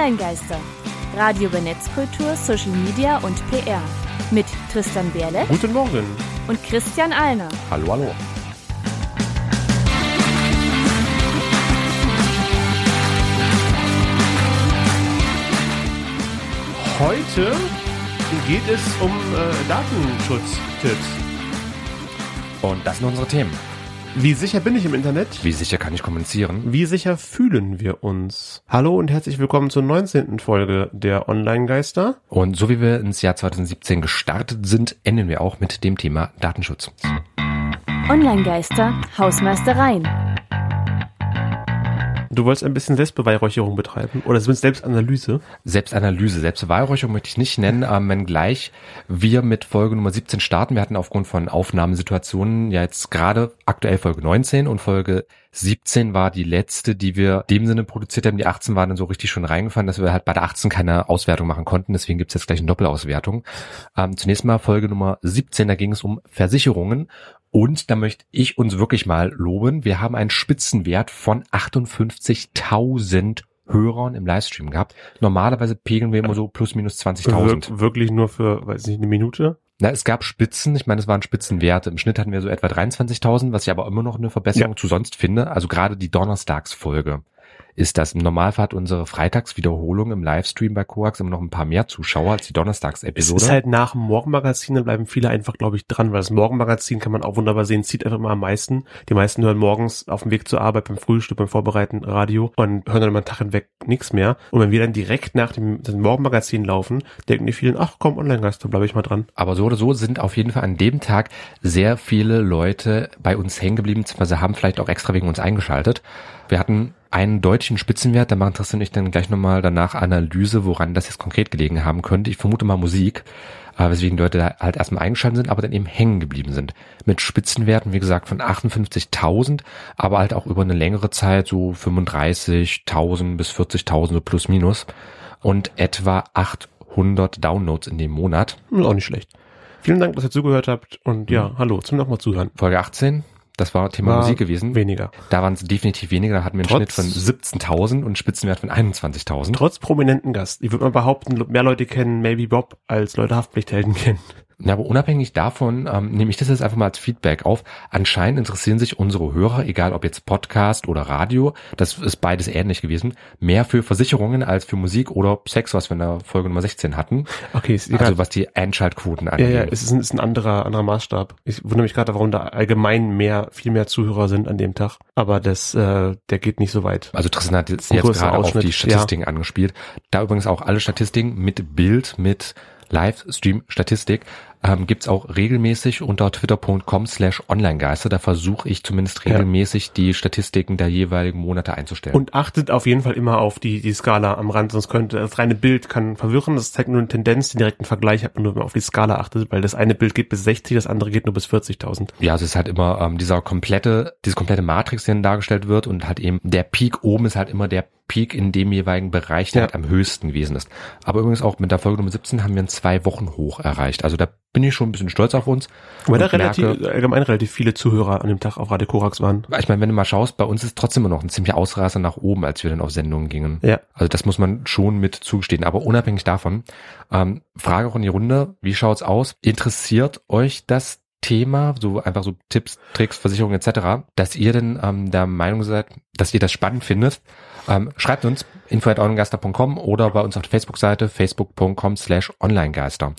Online-Geister. Radio über Netzkultur, Social Media und PR. Mit Tristan Berle Guten Morgen. und Christian Alner. Hallo, hallo. Heute geht es um äh, Datenschutztipps. Und das sind unsere Themen. Wie sicher bin ich im Internet? Wie sicher kann ich kommunizieren? Wie sicher fühlen wir uns? Hallo und herzlich willkommen zur 19. Folge der Online-Geister. Und so wie wir ins Jahr 2017 gestartet sind, enden wir auch mit dem Thema Datenschutz. Online-Geister, Hausmeistereien. Du wolltest ein bisschen Selbstbeweihräucherung betreiben oder zumindest Selbstanalyse. Selbstanalyse, Selbstbeweihräucherung möchte ich nicht nennen, ähm, wenn gleich wir mit Folge Nummer 17 starten. Wir hatten aufgrund von Aufnahmesituationen ja jetzt gerade aktuell Folge 19 und Folge 17 war die letzte, die wir in dem Sinne produziert haben. Die 18 war dann so richtig schon reingefahren, dass wir halt bei der 18 keine Auswertung machen konnten. Deswegen gibt's jetzt gleich eine Doppelauswertung. Ähm, zunächst mal Folge Nummer 17, da ging es um Versicherungen. Und da möchte ich uns wirklich mal loben. Wir haben einen Spitzenwert von 58.000 Hörern im Livestream gehabt. Normalerweise pegeln wir immer so plus minus 20.000. Wir wirklich nur für, weiß nicht, eine Minute? Na, es gab Spitzen, ich meine, es waren Spitzenwerte. Im Schnitt hatten wir so etwa 23.000, was ich aber immer noch eine Verbesserung Ja. zu sonst finde. Also gerade die Donnerstagsfolge ist das. Im Normalfall hat unsere Freitagswiederholung im Livestream bei Coax immer noch ein paar mehr Zuschauer als die Es Donnerstagsepisode. ist halt nach dem Morgenmagazin, da bleiben viele einfach, glaube ich, dran, weil das Morgenmagazin kann man auch wunderbar sehen, zieht einfach immer am meisten. Die meisten hören morgens auf dem Weg zur Arbeit, beim Frühstück, beim Vorbereiten Radio und hören dann immer einen Tag hinweg nichts mehr. Und wenn wir dann direkt nach dem, dem Morgenmagazin laufen, denken die vielen, ach komm, Online-Gast, da bleibe ich mal dran. Aber so oder so sind auf jeden Fall an dem Tag sehr viele Leute bei uns hängen geblieben, beziehungsweise haben vielleicht auch extra wegen uns eingeschaltet. Wir hatten einen deutschen Spitzenwert, da machen Tristan und ich dann gleich nochmal danach Analyse, woran das jetzt konkret gelegen haben könnte. Ich vermute mal Musik, äh, weswegen Leute da halt erstmal eingeschaltet sind, aber dann eben hängen geblieben sind. Mit Spitzenwerten, wie gesagt, von 58.000, aber halt auch über eine längere Zeit so 35.000 bis 40.000 so plus minus und etwa 800 Downloads in dem Monat. Ist auch nicht schlecht. Vielen Dank, dass ihr zugehört habt und ja, hallo, zum nochmal zuhören. Folge 18, das war Thema War Musik gewesen. Weniger. Da waren es definitiv weniger, da hatten wir einen Trotz- Schnitt von 17.000 und einen Spitzenwert von 21.000. Trotz prominenten Gast. Ich würde mal behaupten, mehr Leute kennen Maybe Bob, als Leute Haftpflichthelden kennen. Ja, aber unabhängig davon ähm, nehme ich das jetzt einfach mal als Feedback auf. Anscheinend interessieren sich unsere Hörer, egal ob jetzt Podcast oder Radio, das ist beides ähnlich gewesen, mehr für Versicherungen als für Musik oder Sex, was wir in der Folge Nummer 16 hatten. Okay, ist egal. Also was die Einschaltquoten Ja, angeht. ja, es ist ein, ist ein anderer, anderer Maßstab. Ich wundere mich gerade, warum da allgemein mehr, viel mehr Zuhörer sind an dem Tag. Aber das, äh, der geht nicht so weit. Also Tristan hat jetzt, jetzt gerade auf Ausschnitt, die Statistiken angespielt. Da übrigens auch alle Statistiken mit Bild, mit Livestream-Statistik ähm, gibt's auch regelmäßig unter twitter.com slash onlinegeister. Da versuche ich zumindest Ja. regelmäßig die Statistiken der jeweiligen Monate einzustellen. Und achtet auf jeden Fall immer auf die, die Skala am Rand, sonst könnte das reine Bild kann verwirren. Das zeigt nur eine Tendenz, den direkten Vergleich hat man nur, wenn man auf die Skala achtet, weil das eine Bild geht bis 60, das andere geht nur bis 40.000. ja, also es ist halt immer ähm, dieser komplette, diese komplette Matrix, die dann dargestellt wird und halt eben der Peak oben ist halt immer der Peak in dem jeweiligen Bereich, der Ja. halt am höchsten gewesen ist. Aber übrigens auch mit der Folge Nummer 17 haben wir einen zwei Wochen hoch erreicht. Also da bin ich schon ein bisschen stolz auf uns. Weil da relativ, merke- allgemein relativ viele Zuhörer an dem Tag auf Radio Korax waren. Ich meine, wenn du mal schaust, bei uns ist trotzdem immer noch ein ziemlicher Ausraster nach oben, als wir dann auf Sendungen gingen. Ja. Also das muss man schon mit zugestehen. Aber unabhängig davon, ähm, Frage auch in die Runde, wie schaut's aus? Interessiert euch das Thema, so einfach so Tipps, Tricks, Versicherungen etc., dass ihr denn ähm, der Meinung seid, dass ihr das spannend findet? Ähm, schreibt uns info.onlinegeister.com oder bei uns auf der Facebook-Seite facebook.com slash onlinegeister.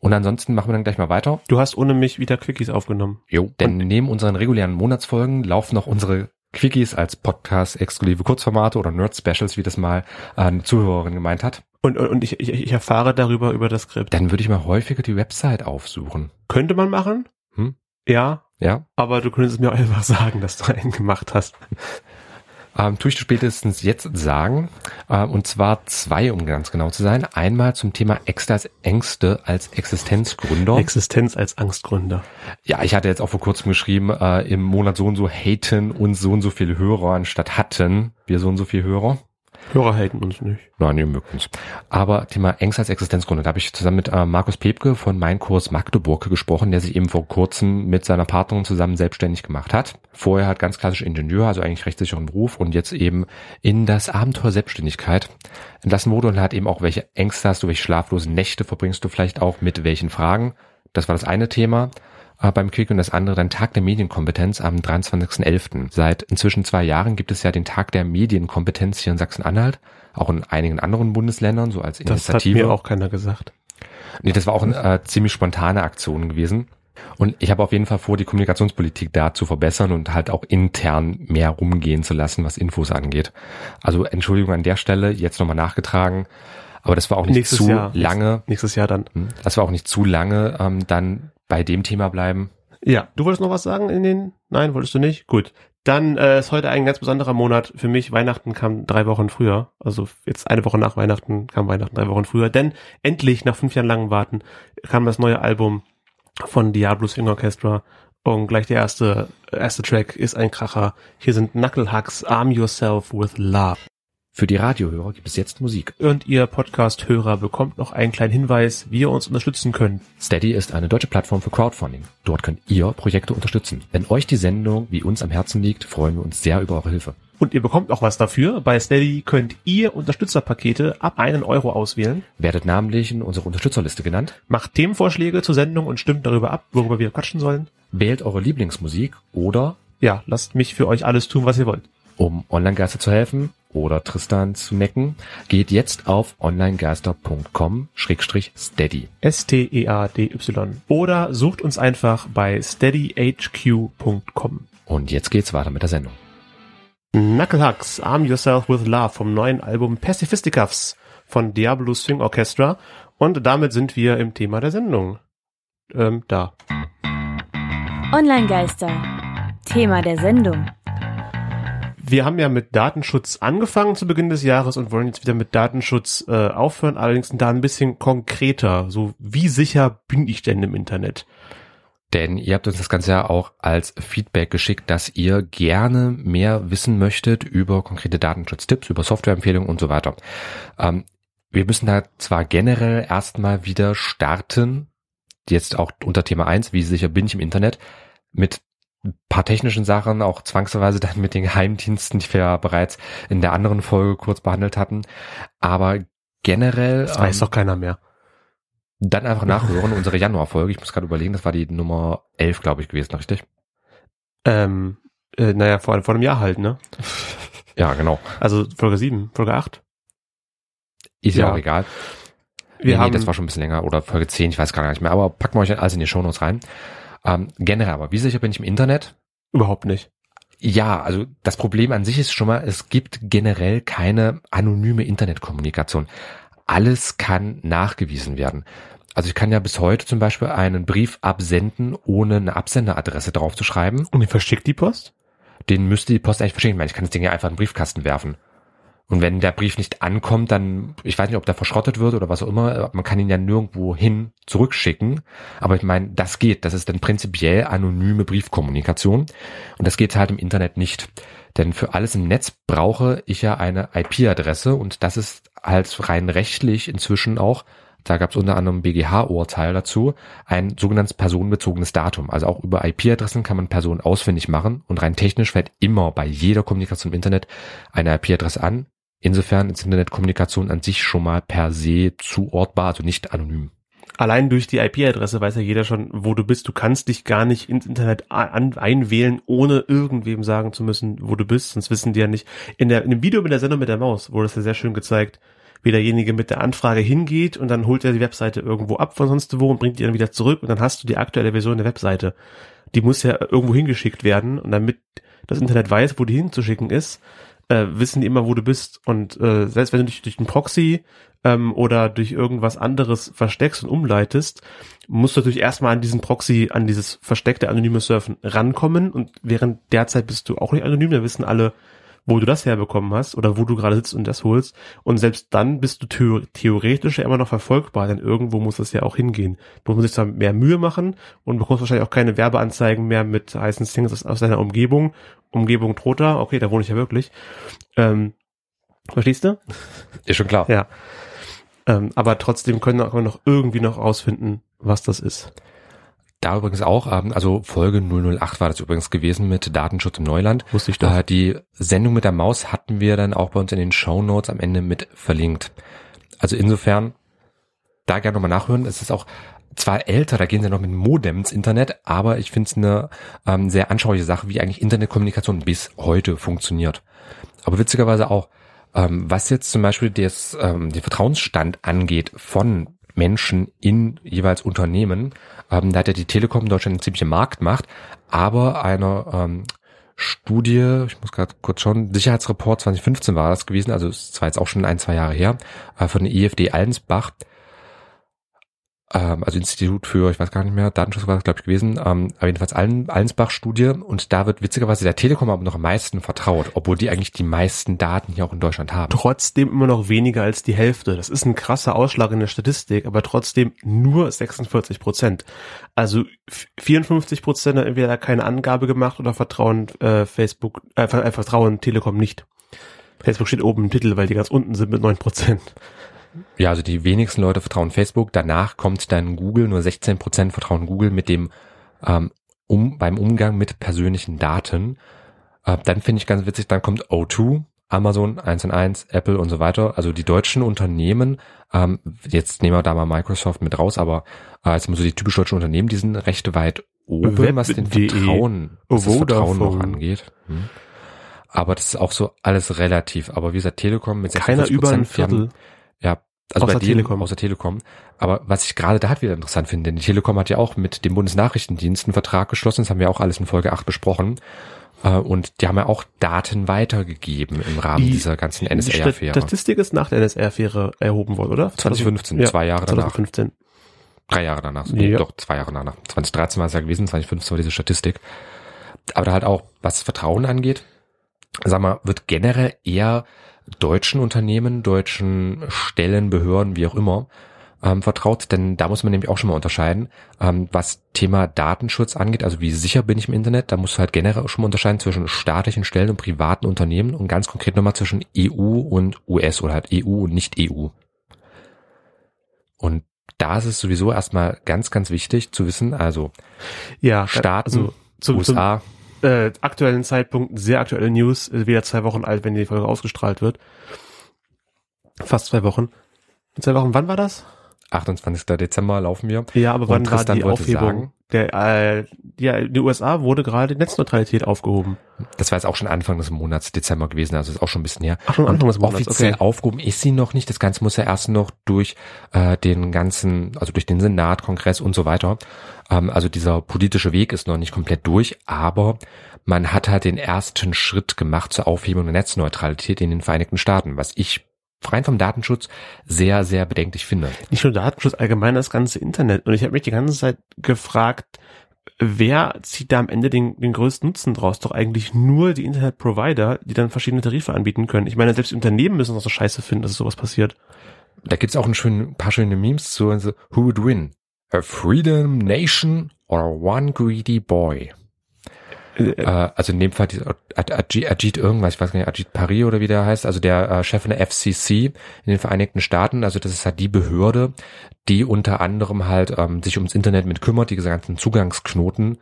Und ansonsten machen wir dann gleich mal weiter. Du hast ohne mich wieder Quickies aufgenommen. Jo, denn neben unseren regulären Monatsfolgen laufen noch unsere Quickies als Podcast-exklusive Kurzformate oder Nerd-Specials, wie das mal eine Zuhörerin gemeint hat. Und, und, und ich, ich, ich erfahre darüber über das Skript. Dann würde ich mal häufiger die Website aufsuchen. Könnte man machen? Hm? Ja, Ja, aber du könntest mir auch einfach sagen, dass du einen gemacht hast. Ähm, tue ich dir spätestens jetzt sagen. Ähm, und zwar zwei, um ganz genau zu sein. Einmal zum Thema Extras Ängste als Existenzgründer. Existenz als Angstgründer. ja, ich hatte jetzt auch vor kurzem geschrieben, äh, im Monat so und so haten uns so und so viele Hörer anstatt hatten wir so und so viele Hörer. Hörer halten uns nicht. Nein, ihr mögt uns. Aber Thema Ängste als Existenzgründe, da habe ich zusammen mit äh, Markus Pepke von Mein Kurs Magdeburg gesprochen, der sich eben vor kurzem mit seiner Partnerin zusammen selbstständig gemacht hat. Vorher hat ganz klassisch Ingenieur, also eigentlich rechtssicheren Beruf und jetzt eben in das Abenteuer Selbstständigkeit entlassen wurde und hat eben auch, welche Ängste hast du, welche schlaflosen Nächte verbringst du vielleicht auch mit welchen Fragen. Das war das eine Thema beim Quick und das andere dann Tag der Medienkompetenz am 23.11. Seit inzwischen zwei Jahren gibt es ja den Tag der Medienkompetenz hier in Sachsen-Anhalt, auch in einigen anderen Bundesländern, so als Initiative. Das hat mir auch keiner gesagt. Nee, das war auch eine äh, ziemlich spontane Aktion gewesen. Und ich habe auf jeden Fall vor, die Kommunikationspolitik da zu verbessern und halt auch intern mehr rumgehen zu lassen, was Infos angeht. Also Entschuldigung an der Stelle, jetzt nochmal nachgetragen. Aber das war auch nicht Nächstes zu Jahr. lange. Nächstes Jahr dann. Hm, Das war auch nicht zu lange ähm, dann bei dem Thema bleiben. Ja, du wolltest noch was sagen in den? Nein, wolltest du nicht? Gut. Dann äh, ist heute ein ganz besonderer Monat für mich. Weihnachten kam drei Wochen früher. Also jetzt eine Woche nach Weihnachten kam Weihnachten drei Wochen früher. Denn endlich, nach fünf Jahren langem Warten, kam das neue Album von Diablo Swing Orchestra. Und gleich der erste, erste Track ist ein Kracher. Hier sind Knucklehucks, Arm Yourself with Love. Für die Radiohörer gibt es jetzt Musik. Und ihr Podcast-Hörer bekommt noch einen kleinen Hinweis, wie ihr uns unterstützen könnt. Steady ist eine deutsche Plattform für Crowdfunding. Dort könnt ihr Projekte unterstützen. Wenn euch die Sendung wie uns am Herzen liegt, freuen wir uns sehr über eure Hilfe. Und ihr bekommt auch was dafür. Bei Steady könnt ihr Unterstützerpakete ab einen Euro auswählen. Werdet namentlich in unsere Unterstützerliste genannt, Macht Themenvorschläge zur Sendung und stimmt darüber ab, worüber wir quatschen sollen. wählt eure Lieblingsmusik oder, Ja, lasst mich für euch alles tun, was ihr wollt. um Online-Geister zu helfen oder Tristan zu necken, geht jetzt auf onlinegeister.com-steady. S-T-E-A-D-Y. Oder sucht uns einfach bei steadyhq.com. Und jetzt geht's weiter mit der Sendung. Knucklehucks, Arm Yourself with Love vom neuen Album Pacifisticuffs von Diablo Swing Orchestra. Und damit sind wir im Thema der Sendung. Ähm, da. Online-Geister. Thema der Sendung. Wir haben ja mit Datenschutz angefangen zu Beginn des Jahres und wollen jetzt wieder mit Datenschutz äh, aufhören, allerdings da ein bisschen konkreter. So, wie sicher bin ich denn im Internet? Denn ihr habt uns das Ganze ja auch als Feedback geschickt, dass ihr gerne mehr wissen möchtet über konkrete Datenschutztipps, über Softwareempfehlungen und so weiter. Ähm, wir müssen da zwar generell erstmal wieder starten, jetzt auch unter Thema eins, wie sicher bin ich im Internet, mit paar technischen Sachen, auch zwangsweise dann mit den Geheimdiensten, die wir ja bereits in der anderen Folge kurz behandelt hatten. Aber generell Das weiß ähm, doch keiner mehr. dann einfach nachhören, unsere Januarfolge. Ich muss gerade überlegen, das war die Nummer 11, glaube ich, gewesen, richtig? Ähm, äh, naja, vor, vor einem Jahr halt, ne? Ja, genau. Also Folge 7, Folge 8. Ist ja, Ja. auch egal. Wir nee, haben, nee, das war schon ein bisschen länger oder Folge 10, ich weiß gar nicht mehr, aber packen wir euch alles in die Shownotes rein. Ähm, generell aber, wie sicher bin ich im Internet? überhaupt nicht. Ja, also das Problem an sich ist schon mal, es gibt generell keine anonyme Internetkommunikation. Alles kann nachgewiesen werden. Also ich kann ja bis heute zum Beispiel einen Brief absenden, ohne eine Absenderadresse drauf zu schreiben. Und ihr verschickt die Post? Den müsste die Post eigentlich verschicken. Ich meine, ich kann das Ding ja einfach in den Briefkasten werfen. Und wenn der Brief nicht ankommt, dann, ich weiß nicht, ob der verschrottet wird oder was auch immer, man kann ihn ja nirgendwo hin zurückschicken. Aber ich meine, das geht. Das ist dann prinzipiell anonyme Briefkommunikation. Und das geht halt im Internet nicht. Denn für alles im Netz brauche ich ja eine IP-Adresse und das ist halt rein rechtlich inzwischen auch, da gab es unter anderem BGH-Urteil dazu, ein sogenanntes personenbezogenes Datum. Also auch über IP-Adressen kann man Personen ausfindig machen und rein technisch fällt immer bei jeder Kommunikation im Internet eine IP-Adresse an. Insofern ist Internetkommunikation an sich schon mal per se zuortbar, also nicht anonym. Allein durch die IP-Adresse weiß ja jeder schon, wo du bist. Du kannst dich gar nicht ins Internet einwählen, ohne irgendwem sagen zu müssen, wo du bist. Sonst wissen die ja nicht. In, der, in dem Video mit der Sendung mit der Maus wurde es ja sehr schön gezeigt, wie derjenige mit der Anfrage hingeht und dann holt er die Webseite irgendwo ab von sonst wo und bringt die dann wieder zurück und dann hast du die aktuelle Version der Webseite. Die muss ja irgendwo hingeschickt werden und damit das Internet weiß, wo die hinzuschicken ist, äh, wissen die immer, wo du bist. Und äh, selbst wenn du dich durch einen Proxy ähm, oder durch irgendwas anderes versteckst und umleitest, musst du natürlich erstmal an diesen Proxy, an dieses versteckte anonyme Surfen rankommen und während derzeit bist du auch nicht anonym, da wissen alle, wo du das herbekommen hast oder wo du gerade sitzt und das holst. Und selbst dann bist du theo theoretisch ja immer noch verfolgbar, denn irgendwo muss das ja auch hingehen. Du musst sich da mehr Mühe machen und bekommst wahrscheinlich auch keine Werbeanzeigen mehr mit heißen aus, aus deiner Umgebung. Umgebung droht da, okay, da wohne ich ja wirklich. Ähm, Verstehst du? Ist schon klar. Ja. Ähm, aber trotzdem können wir noch irgendwie noch rausfinden, was das ist. Da übrigens auch, ähm, also Folge 008 war das übrigens gewesen mit Datenschutz im Neuland. Wusste ich doch. Äh, die Sendung mit der Maus hatten wir dann auch bei uns in den Show Notes am Ende mit verlinkt. Also insofern, da gerne nochmal nachhören. Es ist auch zwar älter, da gehen sie noch mit Modem ins Internet, aber ich finde es eine ähm, sehr anschauliche Sache, wie eigentlich Internetkommunikation bis heute funktioniert. Aber witzigerweise auch, ähm, was jetzt zum Beispiel des, ähm, den Vertrauensstand angeht von Menschen in jeweils Unternehmen, ähm, da hat ja die Telekom Deutschland eine ziemliche Marktmacht, aber eine ähm, Studie, ich muss gerade kurz schauen, Sicherheitsreport 2015 war das gewesen, also es war jetzt auch schon ein, zwei Jahre her, äh, von der IFD Allensbach, ähm, also Institut für, ich weiß gar nicht mehr, Datenschutz war das, glaube ich, gewesen, ähm, aber jedenfalls Allen, Allensbach-Studie und da wird witzigerweise der Telekom aber noch am meisten vertraut, obwohl die eigentlich die meisten Daten hier auch in Deutschland haben. Trotzdem immer noch weniger als die Hälfte. Das ist ein krasser Ausschlag in der Statistik, aber trotzdem nur 46 Prozent. Also 54 Prozent haben entweder keine Angabe gemacht oder vertrauen äh, Facebook, äh, äh, vertrauen Telekom nicht. Facebook steht oben im Titel, weil die ganz unten sind mit 9 Prozent. Ja, also die wenigsten Leute vertrauen Facebook. Danach kommt dann Google. Nur 16 Prozent vertrauen Google mit dem ähm, um beim Umgang mit persönlichen Daten. Äh, dann finde ich ganz witzig. Dann kommt O2, Amazon, 1 und 1, Apple und so weiter. Also die deutschen Unternehmen. Ähm, jetzt nehmen wir da mal Microsoft mit raus, aber äh, jetzt mal so die typisch deutschen Unternehmen, die sind recht weit oben, Web. was den de, Vertrauen, was das. Vertrauen noch angeht. Hm. Aber das ist auch so alles relativ. Aber wie gesagt, Telekom mit Keiner 46 über ein die haben- Viertel. Ja, also Außer bei denen, Telekom. außer Telekom. Aber was ich gerade da halt wieder interessant finde, denn die Telekom hat ja auch mit dem Bundesnachrichtendienst einen Vertrag geschlossen, das haben wir auch alles in Folge 8 besprochen. Äh, Und die haben ja auch Daten weitergegeben im Rahmen Die- dieser ganzen Die NSA-Affäre. Statistik ist nach der NSA-Affäre erhoben worden, oder? 2015, Ja, zwei Jahre danach. 2015. Drei Jahre danach. Ja. Doch, zwei Jahre danach. 2013 war es ja gewesen, 2015 war diese Statistik. Aber da halt auch, was Vertrauen angeht, sag mal, wird generell eher deutschen Unternehmen, deutschen Stellen, Behörden, wie auch immer, ähm, vertraut, denn da muss man nämlich auch schon mal unterscheiden, ähm, was Thema Datenschutz angeht, also wie sicher bin ich im Internet, da musst du halt generell schon mal unterscheiden zwischen staatlichen Stellen und privaten Unternehmen und ganz konkret nochmal zwischen EU und US oder halt EU und nicht EU. Und da ist es sowieso erstmal ganz, ganz wichtig zu wissen, also Ja, Staaten, also zum, USA, zum äh, aktuellen Zeitpunkt sehr aktuelle News, ist wieder zwei Wochen alt, wenn die Folge ausgestrahlt wird. Fast zwei Wochen. Zwei Wochen, wann war das? 28. Dezember laufen wir. Ja, aber wann war die Aufhebung? sagen- der, äh, ja, in den USA wurde gerade Netzneutralität aufgehoben. Das war jetzt auch schon Anfang des Monats Dezember gewesen, also ist auch schon ein bisschen her. Ach, schon Anfang des Monats, offiziell okay. aufgehoben ist sie noch nicht. Das Ganze muss ja erst noch durch äh, den ganzen, also durch den Senat, Kongress und so weiter. Ähm, also dieser politische Weg ist noch nicht komplett durch, aber man hat halt den ersten Schritt gemacht zur Aufhebung der Netzneutralität in den Vereinigten Staaten, was ich rein vom Datenschutz sehr, sehr bedenklich finde. Nicht nur Datenschutz, allgemein das ganze Internet. Und ich habe mich die ganze Zeit gefragt, wer zieht da am Ende den, den größten Nutzen draus? Doch eigentlich nur die Internetprovider, die dann verschiedene Tarife anbieten können. Ich meine, selbst Unternehmen müssen das so scheiße finden, dass sowas passiert. Da gibt's auch ein, schön, paar schöne Memes zu, also, who would win? A freedom nation or one greedy boy? Äh, Äh, also in dem Fall Ajit, irgendwas, ich weiß gar nicht, Ajit Paris oder wie der heißt, also der äh, Chef der FCC in den Vereinigten Staaten, also das ist halt die Behörde, die unter anderem halt ähm, sich ums Internet mit kümmert, diese ganzen Zugangsknoten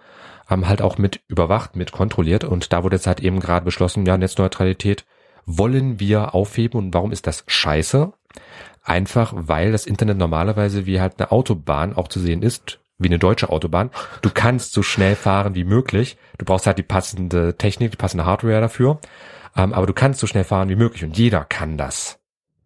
ähm, halt auch mit überwacht, mit kontrolliert und da wurde jetzt halt eben gerade beschlossen, ja, Netzneutralität wollen wir aufheben und warum ist das scheiße? Einfach weil das Internet normalerweise wie halt eine Autobahn auch zu sehen ist, wie eine deutsche Autobahn. Du kannst so schnell fahren wie möglich. Du brauchst halt die passende Technik, die passende Hardware dafür. Ähm, aber du kannst so schnell fahren wie möglich und jeder kann das.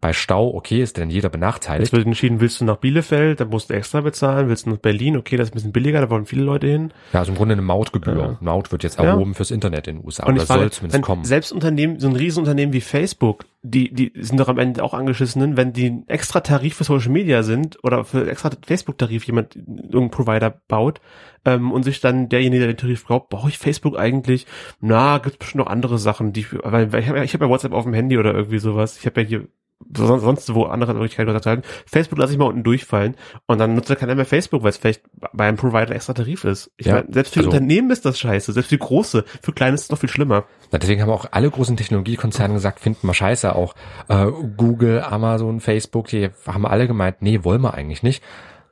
Bei Stau, okay, ist denn jeder benachteiligt. wird entschieden, willst du nach Bielefeld, dann musst du extra bezahlen, willst du nach Berlin, okay, das ist ein bisschen billiger, da wollen viele Leute hin. Ja, also im Grunde eine Mautgebühr. Ja. Maut wird jetzt Ja. erhoben fürs Internet in den USA. Und Oder soll zumindest kommen. selbst Unternehmen, so ein Riesenunternehmen wie Facebook, die, die sind doch am Ende auch angeschissenen, wenn die einen extra Tarif für Social Media sind oder für extra Facebook-Tarif jemand, irgendein Provider baut, ähm, und sich dann derjenige, der den Tarif braucht, brauche ich Facebook eigentlich? Na, gibt bestimmt noch andere Sachen, die, weil weil ich habe ja, hab ja WhatsApp auf dem Handy oder irgendwie sowas. Ich habe ja hier sonst wo andere Möglichkeiten unterteilen. Facebook lasse ich mal unten durchfallen und dann nutzt ja keiner mehr Facebook, weil es vielleicht bei einem Provider extra Tarif ist. Ich Ja, meine, selbst für also- Unternehmen ist das scheiße, selbst für große, für kleine ist es noch viel schlimmer. Na, deswegen haben auch alle großen Technologiekonzerne gesagt, finden wir scheiße. Auch äh, Google, Amazon, Facebook, die haben alle gemeint, nee, wollen wir eigentlich nicht.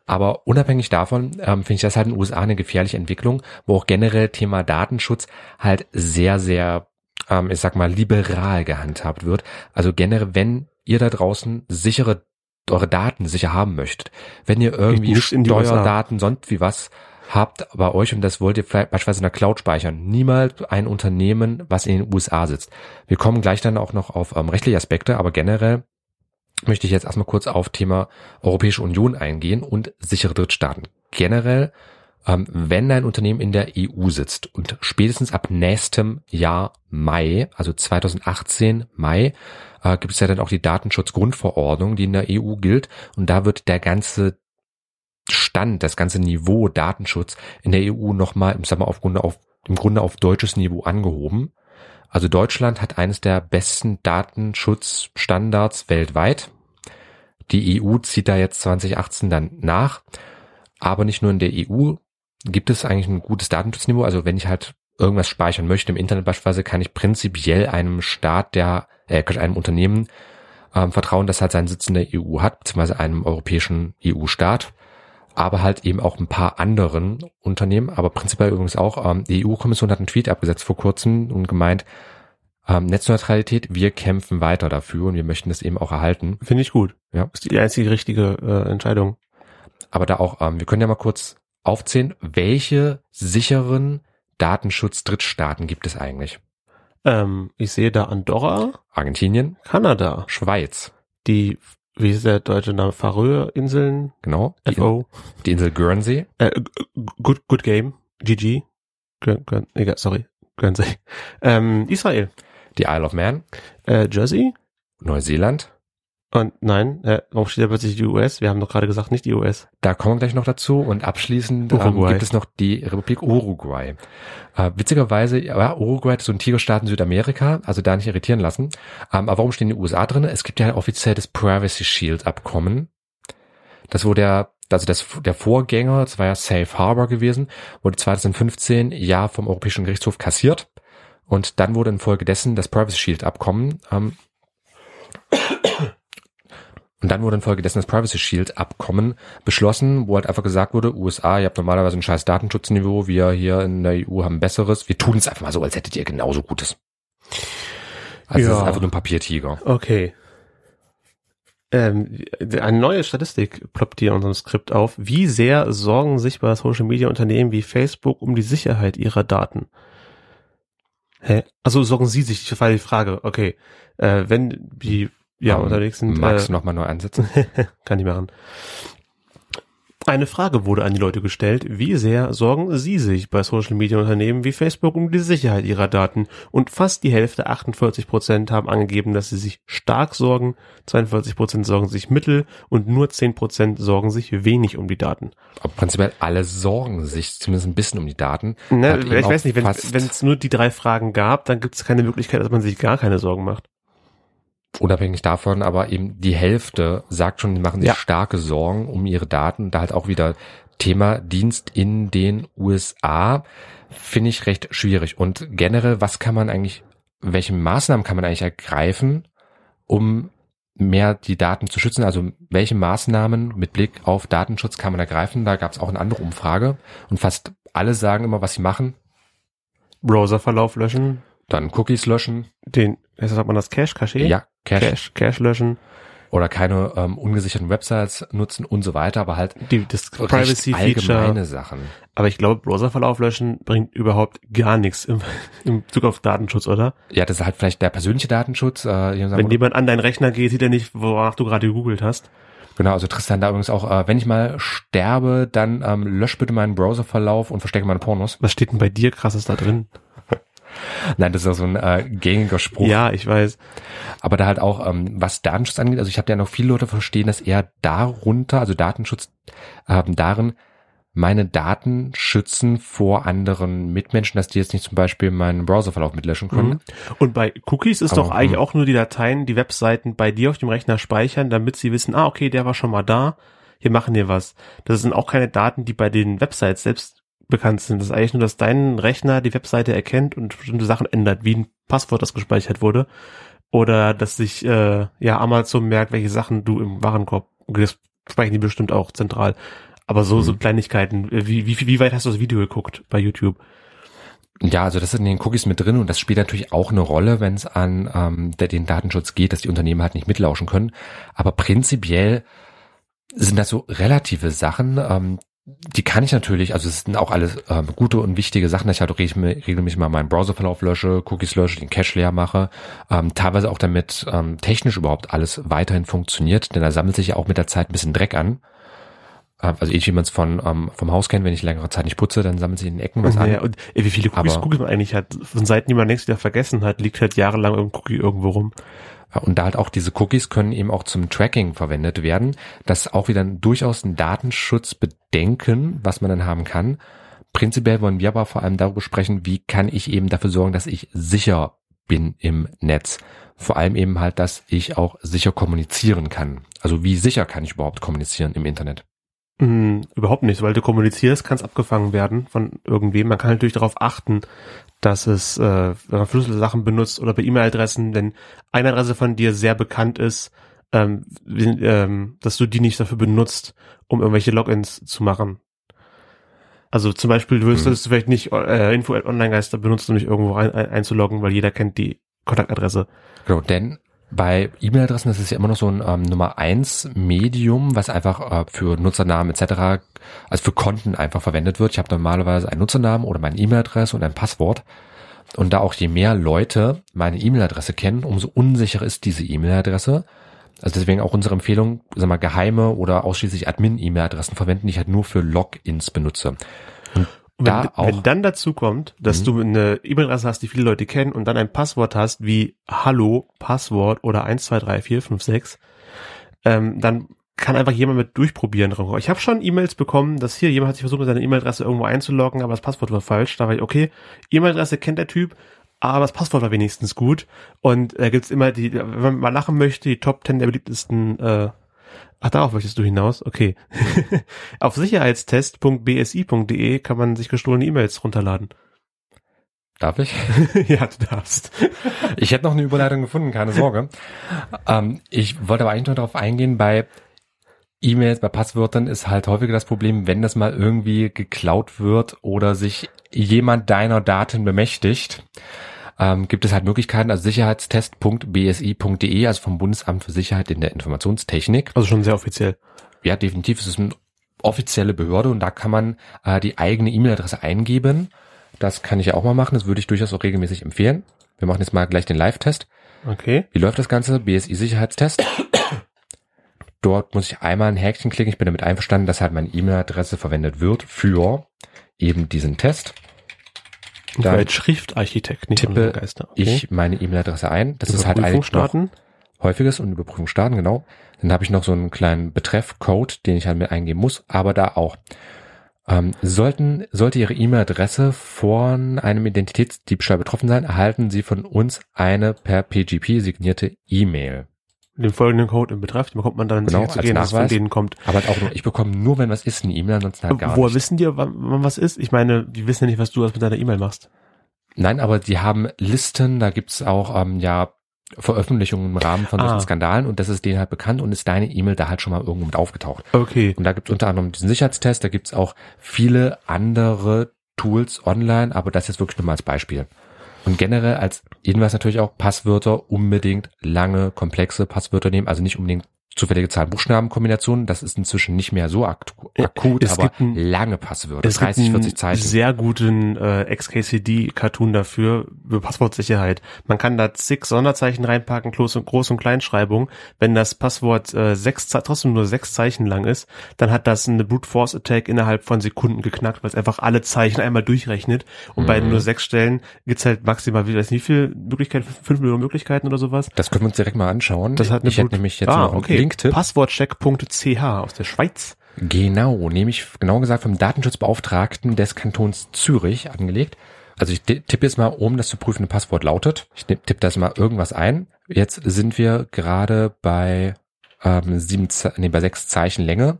Aber unabhängig davon ähm, finde ich das halt in den USA eine gefährliche Entwicklung, wo auch generell Thema Datenschutz halt sehr, sehr, ähm, ich sag mal, liberal gehandhabt wird. Also generell, wenn ihr da draußen sichere eure Daten sicher haben möchtet, wenn ihr irgendwie. Steuerdaten, sonst wie was habt bei euch und das wollt ihr vielleicht beispielsweise in der Cloud speichern, niemals ein Unternehmen, was in den USA sitzt. Wir kommen gleich dann auch noch auf ähm, rechtliche Aspekte, aber generell möchte ich jetzt erstmal kurz auf Thema Europäische Union eingehen und sichere Drittstaaten. Generell, ähm, wenn ein Unternehmen in der EU sitzt und spätestens ab nächstem Jahr Mai, also 2018 Mai, äh, gibt es ja dann auch die Datenschutzgrundverordnung, die in der EU gilt und da wird der ganze Stand, das ganze Niveau Datenschutz in der EU nochmal, ich sag mal, auf Grunde auf, im Grunde auf deutsches Niveau angehoben. Also Deutschland hat eines der besten Datenschutzstandards weltweit. Die EU zieht da jetzt 2018 dann nach. Aber nicht nur in der EU gibt es eigentlich ein gutes Datenschutzniveau. Also wenn ich halt irgendwas speichern möchte im Internet beispielsweise, kann ich prinzipiell einem Staat, der, äh, einem Unternehmen ähm, vertrauen, das halt seinen Sitz in der EU hat, beziehungsweise einem europäischen EU-Staat aber halt eben auch ein paar anderen Unternehmen, aber prinzipiell übrigens auch. Ähm, die EU-Kommission hat einen Tweet abgesetzt vor kurzem und gemeint, ähm, Netzneutralität, wir kämpfen weiter dafür und wir möchten das eben auch erhalten. Finde ich gut. Ja. Ist die einzige richtige äh, Entscheidung. Aber da auch, ähm, wir können ja mal kurz aufzählen, welche sicheren Datenschutz-Drittstaaten gibt es eigentlich? Ähm, ich sehe da Andorra, Argentinien, Kanada, Schweiz, die, wie ist der deutsche Name, Färöer-Inseln, genau, die, FO, die Insel Guernsey, äh, good, good Game, GG, egal, sorry, Guernsey, ähm, Israel, die Isle of Man, äh, Jersey. Neuseeland, und nein, äh, warum steht da plötzlich die US? Wir haben doch gerade gesagt, nicht die US. Da kommen wir gleich noch dazu und abschließend ähm, gibt es noch die Republik Uruguay. Äh, witzigerweise, ja, Uruguay ist so ein Tigerstaat in Südamerika, also da nicht irritieren lassen. Ähm, aber warum stehen die USA drin? Es gibt ja offiziell das Privacy Shield Abkommen. Das wurde der, also das, der Vorgänger, das war ja Safe Harbor gewesen, wurde 2015 ja vom Europäischen Gerichtshof kassiert. Und dann wurde infolgedessen das Privacy Shield Abkommen ähm, und dann wurde infolgedessen das Privacy Shield Abkommen beschlossen, wo halt einfach gesagt wurde, USA, ihr habt normalerweise ein scheiß Datenschutzniveau, wir hier in der EU haben besseres. Wir tun es einfach mal so, als hättet ihr genauso Gutes. Also Ja. das ist einfach nur ein Papiertiger. Okay. Ähm, eine neue Statistik ploppt hier in unserem Skript auf. Wie sehr sorgen sich bei Social Media Unternehmen wie Facebook um die Sicherheit ihrer Daten? Hä? Also sorgen Sie sich, das war die Frage. Okay. Äh, wenn die ja Ähm, unterwegs sind, Magst äh, du nochmal neu ansetzen? kann ich machen. Eine Frage wurde an die Leute gestellt. Wie sehr sorgen Sie sich bei Social Media Unternehmen wie Facebook um die Sicherheit ihrer Daten? Und fast die Hälfte, 48 Prozent, haben angegeben, dass sie sich stark sorgen. 42 Prozent sorgen sich mittel und nur 10 Prozent sorgen sich wenig um die Daten. Aber prinzipiell alle sorgen sich zumindest ein bisschen um die Daten. Eben ich weiß nicht, wenn es nur die drei Fragen gab, dann gibt es keine Möglichkeit, dass man sich gar keine Sorgen macht. Unabhängig davon, aber eben die Hälfte sagt schon, die machen sich Ja. starke Sorgen um ihre Daten. Da halt auch wieder Thema Dienst in den USA finde ich recht schwierig. Und generell, was kann man eigentlich, welche Maßnahmen kann man eigentlich ergreifen, um mehr die Daten zu schützen? Also welche Maßnahmen mit Blick auf Datenschutz kann man ergreifen? Da gab es auch eine andere Umfrage und fast alle sagen immer, was sie machen. Browserverlauf löschen, Dann Cookies löschen, den, wie sagt man das, Cache, Cache? ja, Cache, Cache, Cache löschen, oder keine ähm, ungesicherten Websites nutzen und so weiter, aber halt die, das Privacy-Feature. allgemeine Sachen. Aber ich glaube, Browserverlauf löschen bringt überhaupt gar nichts im, im Bezug auf Datenschutz, oder? Ja, das ist halt vielleicht der persönliche Datenschutz. Äh, sagen Wenn jemand an deinen Rechner geht, sieht er nicht, wonach du gerade gegoogelt hast. genau, also Tristan da übrigens auch, äh, wenn ich mal sterbe, dann ähm, lösch bitte meinen Browserverlauf und verstecke meine Pornos. Was steht denn bei dir krasses da drin? Nein, das ist ja so ein äh, gängiger Spruch. Ja, ich weiß. Aber da halt auch, ähm, was Datenschutz angeht, also ich habe ja noch viele Leute verstehen, dass eher darunter, also Datenschutz ähm, darin, meine Daten schützen vor anderen Mitmenschen, dass die jetzt nicht zum Beispiel meinen Browserverlauf mitlöschen können. Mhm. Und bei Cookies ist Aber, doch eigentlich hm. auch nur die Dateien, die Webseiten bei dir auf dem Rechner speichern, damit sie wissen, ah, okay, der war schon mal da, hier machen wir was. Das sind auch keine Daten, die bei den Websites selbst bekannt sind. Das ist eigentlich nur, dass dein Rechner die Webseite erkennt und bestimmte Sachen ändert, wie ein Passwort, das gespeichert wurde. Oder dass sich äh, ja Amazon merkt, welche Sachen du im Warenkorb, das speichern die bestimmt auch zentral. Aber so, so Mhm. Kleinigkeiten. Wie, wie, wie weit hast du das Video geguckt bei YouTube? Ja, also das ist in den Cookies mit drin und das spielt natürlich auch eine Rolle, wenn es an ähm, der, den Datenschutz geht, dass die Unternehmen halt nicht mitlauschen können. Aber prinzipiell sind das so relative Sachen, ähm, die kann ich natürlich, also es sind auch alles ähm, gute und wichtige Sachen, dass ich halt regel- regelmäßig mal meinen Browserverlauf lösche, Cookies lösche, den Cache leer mache, ähm, teilweise auch damit ähm, technisch überhaupt alles weiterhin funktioniert, denn da sammelt sich ja auch mit der Zeit ein bisschen Dreck an. Ähm, also ähnlich wie man es von ähm, vom Haus kennt, wenn ich längere Zeit nicht putze, dann sammelt sich in den Ecken was Ja, an. und ey, wie viele Cookies, Aber- Cookies man eigentlich hat. Von Seiten, die man längst wieder vergessen hat, liegt halt jahrelang irgendein Cookie irgendwo rum. Und da halt auch diese Cookies können eben auch zum Tracking verwendet werden. Das ist auch wieder durchaus ein Datenschutzbedenken, was man dann haben kann. Prinzipiell wollen wir aber vor allem darüber sprechen, wie kann ich eben dafür sorgen, dass ich sicher bin im Netz. Vor allem eben halt, dass ich auch sicher kommunizieren kann. Also wie sicher kann ich überhaupt kommunizieren im Internet? Hm, überhaupt nicht, weil du kommunizierst, kann es abgefangen werden von irgendwem. Man kann natürlich darauf achten, dass es, äh, wenn man Schlüsselsachen benutzt oder bei E-Mail-Adressen, wenn eine Adresse von dir sehr bekannt ist, ähm, ähm, dass du die nicht dafür benutzt, um irgendwelche Logins zu machen. Also zum Beispiel, du Mhm. würdest vielleicht nicht äh, Info Online-Geister benutzen, um dich irgendwo ein, ein, einzuloggen, weil jeder kennt die Kontaktadresse. Genau, denn bei E-Mail-Adressen ist ja immer noch so ein ähm, Nummer eins Medium, was einfach äh, für Nutzernamen etc., also für Konten einfach verwendet wird. Ich habe normalerweise einen Nutzernamen oder meine E-Mail-Adresse und ein Passwort. Und da auch je mehr Leute meine E-Mail-Adresse kennen, umso unsicher ist diese E-Mail-Adresse. Also deswegen auch unsere Empfehlung, sag mal, geheime oder ausschließlich Admin-E-Mail-Adressen verwenden, die ich halt nur für Logins benutze. Und da wenn, auch, wenn dann dazu kommt, dass Mhm. du eine E-Mail-Adresse hast, die viele Leute kennen und dann ein Passwort hast wie Hallo, Passwort oder 1, 2, 3, 4, 5, 6, ähm, dann kann einfach jemand mit durchprobieren. Ich habe schon E-Mails bekommen, dass hier jemand hat sich versucht, mit seiner E-Mail-Adresse irgendwo einzuloggen, aber das Passwort war falsch. Da war ich, okay, E-Mail-Adresse kennt der Typ, aber das Passwort war wenigstens gut. Und da gibt's immer die, wenn man mal lachen möchte, die Top 10 der beliebtesten äh, Ach, darauf möchtest du hinaus? Okay. Auf sicherheitstest.bsi.de kann man sich gestohlene E-Mails runterladen. darf ich? ja, du darfst. Ich hätte noch eine Überleitung gefunden, keine Sorge. ähm, ich wollte aber eigentlich nur darauf eingehen, bei E-Mails, bei Passwörtern ist halt häufiger das Problem, wenn das mal irgendwie geklaut wird oder sich jemand deiner Daten bemächtigt, ähm, gibt es halt Möglichkeiten, also sicherheitstest.bsi.de, also vom Bundesamt für Sicherheit in der Informationstechnik. Also schon sehr offiziell. Ja, definitiv ist es eine offizielle Behörde und da kann man äh, die eigene E-Mail-Adresse eingeben. Das kann ich ja auch mal machen, das würde ich durchaus auch regelmäßig empfehlen. Wir machen jetzt mal gleich den Live-Test. Okay. Wie läuft das Ganze? BSI-Sicherheitstest. Dort muss ich einmal ein Häkchen klicken. Ich bin damit einverstanden, dass halt meine E-Mail-Adresse verwendet wird für eben diesen Test. Ich Dann jetzt Schriftarchitekt, nicht tippe Geister. Ich meine E-Mail-Adresse ein. Das ist halt eigentlich starten. häufiges und Überprüfung starten, genau. Dann habe ich noch so einen kleinen Betreff-Code, den ich halt mit eingeben muss, aber da auch. Ähm, sollten, sollte Ihre E-Mail-Adresse von einem Identitätsdiebstahl betroffen sein, erhalten Sie von uns eine per PGP signierte E-Mail. Den folgenden Code im Betreff, den bekommt man dann Genau, sicher zu als gehen, dass von denen kommt. Aber halt auch nur, ich bekomme nur, wenn was ist, eine E-Mail, ansonsten halt gar Woher nicht. wissen die, wann, wann was ist? Ich meine, die wissen ja nicht, was du mit deiner E-Mail machst. Nein, aber die haben Listen, da gibt's auch ähm, ja Veröffentlichungen im Rahmen von solchen Ah. Skandalen und das ist denen halt bekannt und ist deine E-Mail da halt schon mal irgendwo mit aufgetaucht. Okay. Und da gibt's unter anderem diesen Sicherheitstest, da gibt's auch viele andere Tools online, aber das jetzt wirklich nur mal als Beispiel. Und generell als Hinweis natürlich auch Passwörter unbedingt lange, komplexe Passwörter nehmen, also nicht unbedingt zufällige Zahlen-Buchstaben-Kombinationen, das ist inzwischen nicht mehr so akut, Es aber gibt ein- lange Passwörter, Es 30, gibt 40 einen Zeichen. sehr guten äh, XKCD-Cartoon dafür, für Passwortsicherheit. Man kann da zig Sonderzeichen reinpacken, Groß- und, Groß- und Kleinschreibung. Wenn das Passwort äh, sechs, trotzdem nur sechs Zeichen lang ist, dann hat das eine Brute Force Attack innerhalb von Sekunden geknackt, weil es einfach alle Zeichen einmal durchrechnet. Und bei Mhm. nur sechs Stellen gibt's halt maximal, wie weiß nicht, wie viele Möglichkeiten, fünf Millionen Möglichkeiten oder sowas. Das können wir uns direkt mal anschauen. Das hat eine ich hätte nämlich jetzt ah, okay. Linktipp. Passwortcheck.ch aus der Schweiz. Genau, nämlich genau gesagt vom Datenschutzbeauftragten des Kantons Zürich angelegt. Also ich tippe jetzt mal, um das zu prüfende Passwort lautet. Ich tippe das mal irgendwas ein. Jetzt sind wir gerade bei ähm, sieben, nee, bei sechs Zeichen Länge.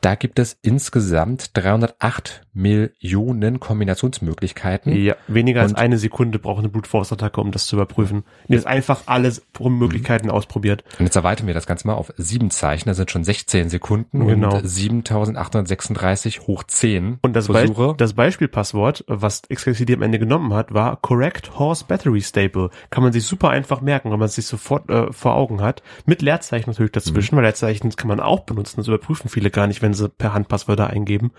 Da gibt es insgesamt 308 Millionen Kombinationsmöglichkeiten. Ja, weniger als eine Sekunde braucht eine Brute Force Attacke, um das zu überprüfen. Jetzt einfach alles Möglichkeiten mhm. ausprobiert. Und jetzt erweitern wir das Ganze mal auf sieben Zeichen. Das sind schon 16 Sekunden genau. und 7836 hoch 10 Und das, Be das Beispielpasswort, was XKCD am Ende genommen hat, war Correct Horse Battery Staple. Kann man sich super einfach merken, wenn man es sich sofort äh, vor Augen hat. Mit Leerzeichen natürlich dazwischen, mhm. weil Leerzeichen kann man auch benutzen. Das überprüfen viele gar nicht, wenn sie per Hand Passwörter eingeben.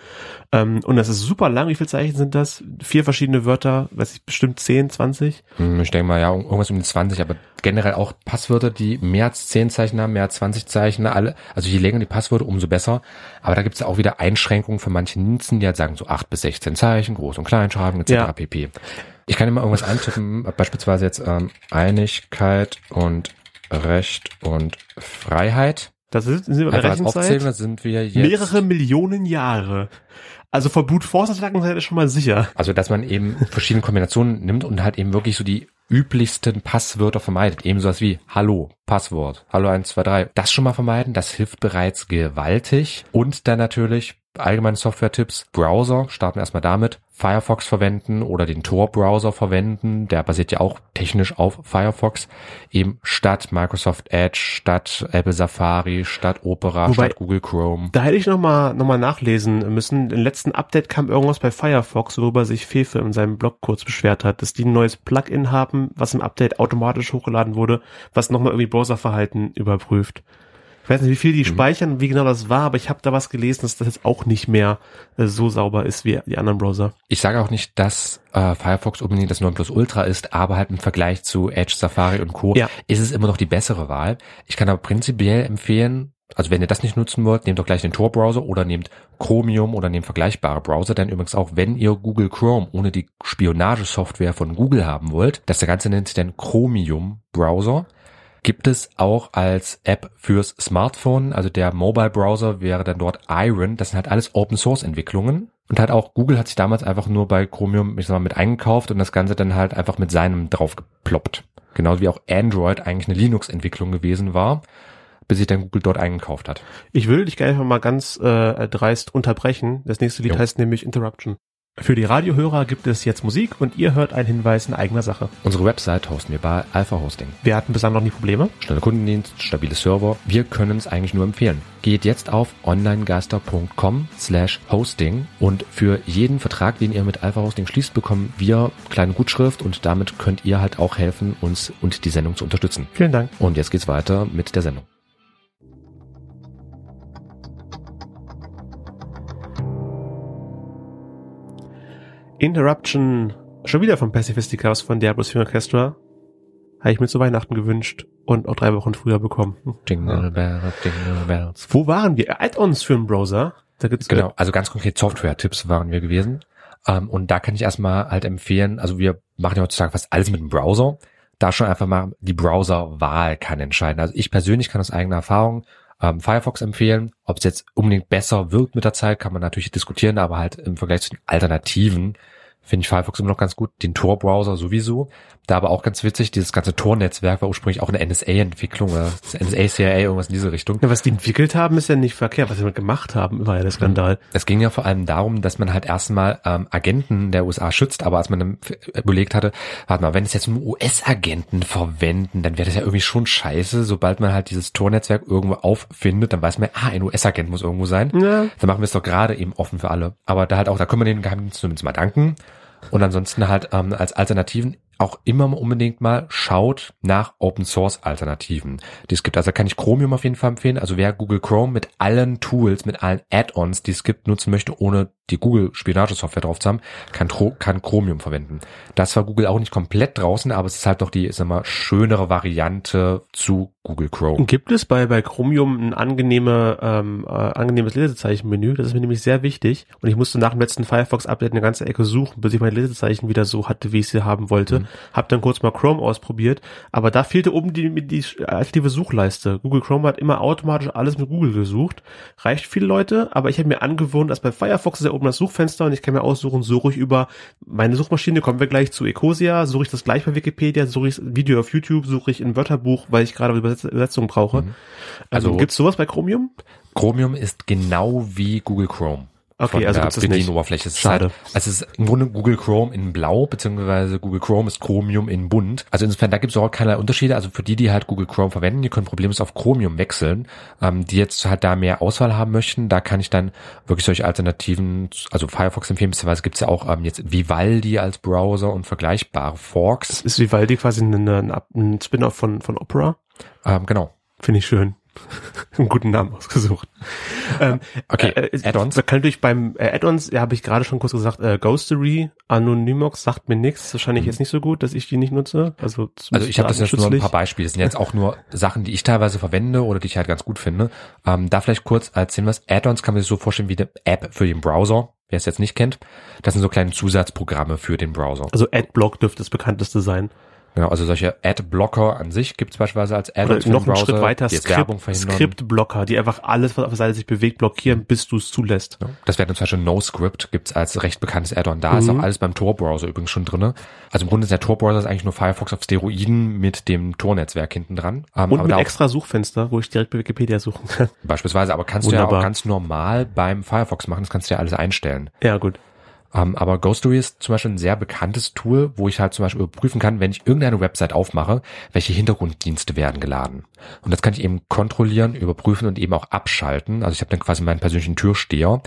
Ähm, und das ist super lang. Wie viele Zeichen sind das? Vier verschiedene Wörter, weiß ich, bestimmt 10, 20? Hm, ich denke mal, ja, irgendwas um die 20, aber generell auch Passwörter, die mehr als 10 Zeichen haben, mehr als 20 Zeichen, alle, also je länger die Passwörter, umso besser. Aber da gibt es auch wieder Einschränkungen für manche Nutzen, die halt sagen so 8 bis 16 Zeichen, Groß- und Kleinschreiben etc. Ja. pp. Ich kann immer irgendwas eintippen, beispielsweise jetzt ähm, Einigkeit und Recht und Freiheit. Das ist, sind wir bei der Rechenzeit? sind wir jetzt mehrere Millionen Jahre. Also vor Brute Force Attacken seid ihr schon mal sicher. Also, dass man eben verschiedene Kombinationen nimmt und halt eben wirklich so die üblichsten Passwörter vermeidet. Eben sowas wie Hallo, Passwort, Hallo 123. Das schon mal vermeiden, das hilft bereits gewaltig. Und dann natürlich allgemeine Software-Tipps. Browser, starten wir erstmal damit. Firefox verwenden oder den Tor-Browser verwenden. Der basiert ja auch technisch auf Firefox. Eben statt Microsoft Edge, statt Apple Safari, statt Opera, Wobei, statt Google Chrome. Da hätte ich nochmal noch mal nachlesen müssen. Im letzten Update kam irgendwas bei Firefox, worüber sich Fefe in seinem Blog kurz beschwert hat, dass die ein neues Plugin haben, was im Update automatisch hochgeladen wurde, was nochmal irgendwie Browserverhalten überprüft. Ich weiß nicht, wie viel die mhm. speichern, wie genau das war, aber ich habe da was gelesen, dass das jetzt auch nicht mehr äh, so sauber ist wie die anderen Browser. Ich sage auch nicht, dass äh, Firefox unbedingt das Nonplusultra ist, aber halt im Vergleich zu Edge, Safari und Co. Ja. ist es immer noch die bessere Wahl. Ich kann aber prinzipiell empfehlen, also wenn ihr das nicht nutzen wollt, nehmt doch gleich den Tor-Browser oder nehmt Chromium oder nehmt vergleichbare Browser. Denn übrigens auch, wenn ihr Google Chrome ohne die Spionagesoftware von Google haben wollt, das Ganze nennt sich dann Chromium-Browser gibt es auch als App fürs Smartphone. Also der Mobile Browser wäre dann dort Iron. Das sind halt alles Open Source Entwicklungen. Und halt auch Google hat sich damals einfach nur bei Chromium, ich sag mal, mit eingekauft und das Ganze dann halt einfach mit seinem drauf geploppt. Genauso wie auch Android eigentlich eine Linux-Entwicklung gewesen war, bis sich dann Google dort eingekauft hat. Ich will dich gleich mal ganz äh, dreist unterbrechen. Das nächste Lied jo. heißt nämlich Interruption. Für die Radiohörer gibt es jetzt Musik und ihr hört einen Hinweis in eigener Sache. Unsere Website hosten wir bei Alpha Hosting. Wir hatten bislang noch nie Probleme. Schnelle Kundendienst, stabile Server. Wir können es eigentlich nur empfehlen. Geht jetzt auf onlinegeister.com slash hosting und für jeden Vertrag, den ihr mit Alpha Hosting schließt, bekommen wir kleine Gutschrift und damit könnt ihr halt auch helfen, uns und die Sendung zu unterstützen. Vielen Dank. Und jetzt geht's weiter mit der Sendung. Interruption, schon wieder von Pacifisticas von Diablo Swing Orchestra. Habe ich mir zu Weihnachten gewünscht und auch drei Wochen früher bekommen. Jingle bells, jingle bells. Wo waren wir? Add-ons für einen Browser. Da gibt's genau, also ganz konkret Software-Tipps waren wir gewesen. Um, ähm, und da kann ich erstmal halt empfehlen, also wir machen ja heutzutage fast alles mit dem Browser. Da schon einfach mal die Browserwahl kann entscheiden. Also ich persönlich kann aus eigener Erfahrung ähm, Firefox empfehlen. Ob es jetzt unbedingt besser wirkt mit der Zeit, kann man natürlich diskutieren, aber halt im Vergleich zu den Alternativen finde ich Firefox immer noch ganz gut, den Tor-Browser sowieso. Da aber auch ganz witzig, dieses ganze Tor-Netzwerk war ursprünglich auch eine NSA-Entwicklung oder NSA-CIA, irgendwas in diese Richtung. Ja, was die entwickelt haben, ist ja nicht verkehrt. Was sie gemacht haben, war ja der Skandal. Es ging ja vor allem darum, dass man halt erstmal ähm, Agenten der USA schützt, aber als man dann überlegt hatte, warte mal, wenn es jetzt nur US-Agenten verwenden, dann wäre das ja irgendwie schon scheiße. Sobald man halt dieses Tor-Netzwerk irgendwo auffindet, dann weiß man, ah, ein US-Agent muss irgendwo sein. Ja. Dann machen wir es doch gerade eben offen für alle. Aber da halt auch, da können wir den Geheimdienst zumindest mal danken. Und ansonsten halt ähm, als Alternativen auch immer unbedingt mal schaut nach Open Source Alternativen, die es gibt. Also kann ich Chromium auf jeden Fall empfehlen. Also wer Google Chrome mit allen Tools, mit allen Add-ons, die es gibt, nutzen möchte, ohne die Google Spionagesoftware drauf zu haben, kann, kann Chromium verwenden. Das war Google auch nicht komplett draußen, aber es ist halt doch die, sag mal, schönere Variante zu Google Chrome. Gibt es bei, bei Chromium ein angenehme, ähm, äh, angenehmes Lesezeichenmenü? Das ist mir nämlich sehr wichtig. Und ich musste nach dem letzten Firefox-Update eine ganze Ecke suchen, bis ich meine Lesezeichen wieder so hatte, wie ich sie haben wollte. Mhm. Mhm. Hab dann kurz mal Chrome ausprobiert, aber da fehlte oben die, die aktive Suchleiste. Google Chrome hat immer automatisch alles mit Google gesucht. Reicht viele Leute, aber ich habe mir angewohnt, dass bei Firefox ist ja oben das Suchfenster und ich kann mir aussuchen, suche ich über meine Suchmaschine, kommen wir gleich zu Ecosia, suche ich das gleich bei Wikipedia, suche ich Video auf YouTube, suche ich ein Wörterbuch, weil ich gerade Übersetzung brauche. Mhm. Also, also gibt's sowas bei Chromium? Chromium ist genau wie Google Chrome. Okay, also der Bedienoberfläche. Es Schade. Ist halt, also es ist im Grunde Google Chrome in blau, beziehungsweise Google Chrome ist Chromium in bunt. Also insofern, da gibt es auch keinerlei Unterschiede. Also für die, die halt Google Chrome verwenden, die können problemlos auf Chromium wechseln. Ähm, die jetzt halt da mehr Auswahl haben möchten, da kann ich dann wirklich solche Alternativen, also Firefox empfehlen, beziehungsweise gibt es ja auch ähm, jetzt Vivaldi als Browser und vergleichbare Forks. Ist Vivaldi quasi ein, ein Spin-off von, von Opera? Ähm, genau. Finde ich schön. einen guten Namen ausgesucht. ähm, okay, äh, äh Add-ons. Man kann natürlich beim äh, Add-ons, ja, habe ich gerade schon kurz gesagt, äh, Ghostery, Anonymox sagt mir nichts. Wahrscheinlich mhm. jetzt nicht so gut, dass ich die nicht nutze. Also, also ich habe das jetzt nur ein paar Beispiele. Das sind jetzt auch nur Sachen, die ich teilweise verwende oder die ich halt ganz gut finde. Ähm, da vielleicht kurz als Hinweis, Add-ons kann man sich so vorstellen wie eine App für den Browser. Wer es jetzt nicht kennt, das sind so kleine Zusatzprogramme für den Browser. Also Adblock dürfte das bekannteste sein. Genau, also solche Ad-Blocker an sich gibt es beispielsweise als Add-ons für noch einen Browser, Schritt weiter, Skript, Skript-Blocker, die einfach alles, was auf der Seite sich bewegt, blockieren, bis du es zulässt. Ja, das wäre zum Beispiel NoScript, gibt's als recht bekanntes Add-on. Da mhm. ist auch alles beim Tor-Browser übrigens schon drinne. Also im Grunde ist der Tor-Browser eigentlich nur Firefox auf Steroiden mit dem Tor-Netzwerk hinten dran. Ähm, Und mit extra Suchfenster, wo ich direkt bei Wikipedia suchen kann. Beispielsweise, aber kannst Wunderbar. du ja auch ganz normal beim Firefox machen, das kannst du ja alles einstellen. Ja, gut. Ähm, aber Ghostory ist zum Beispiel ein sehr bekanntes Tool, wo ich halt zum Beispiel überprüfen kann, wenn ich irgendeine Website aufmache, welche Hintergrunddienste werden geladen. Und das kann ich eben kontrollieren, überprüfen und eben auch abschalten. Also ich habe dann quasi meinen persönlichen Türsteher,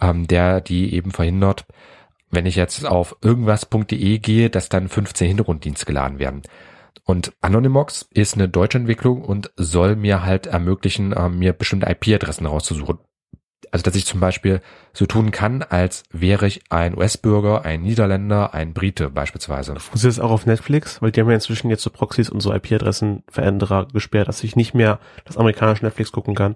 ähm, der die eben verhindert, wenn ich jetzt auf irgendwas.de gehe, dass dann 15 Hintergrunddienste geladen werden. Und Anonymox ist eine deutsche Entwicklung und soll mir halt ermöglichen, äh, mir bestimmte IP-Adressen rauszusuchen. Also dass ich zum Beispiel so tun kann, als wäre ich ein US-Bürger, ein Niederländer, ein Brite beispielsweise. Funktioniert das auch auf Netflix? Weil die haben ja inzwischen jetzt so Proxys und so IP-Adressenveränderer gesperrt, dass ich nicht mehr das amerikanische Netflix gucken kann.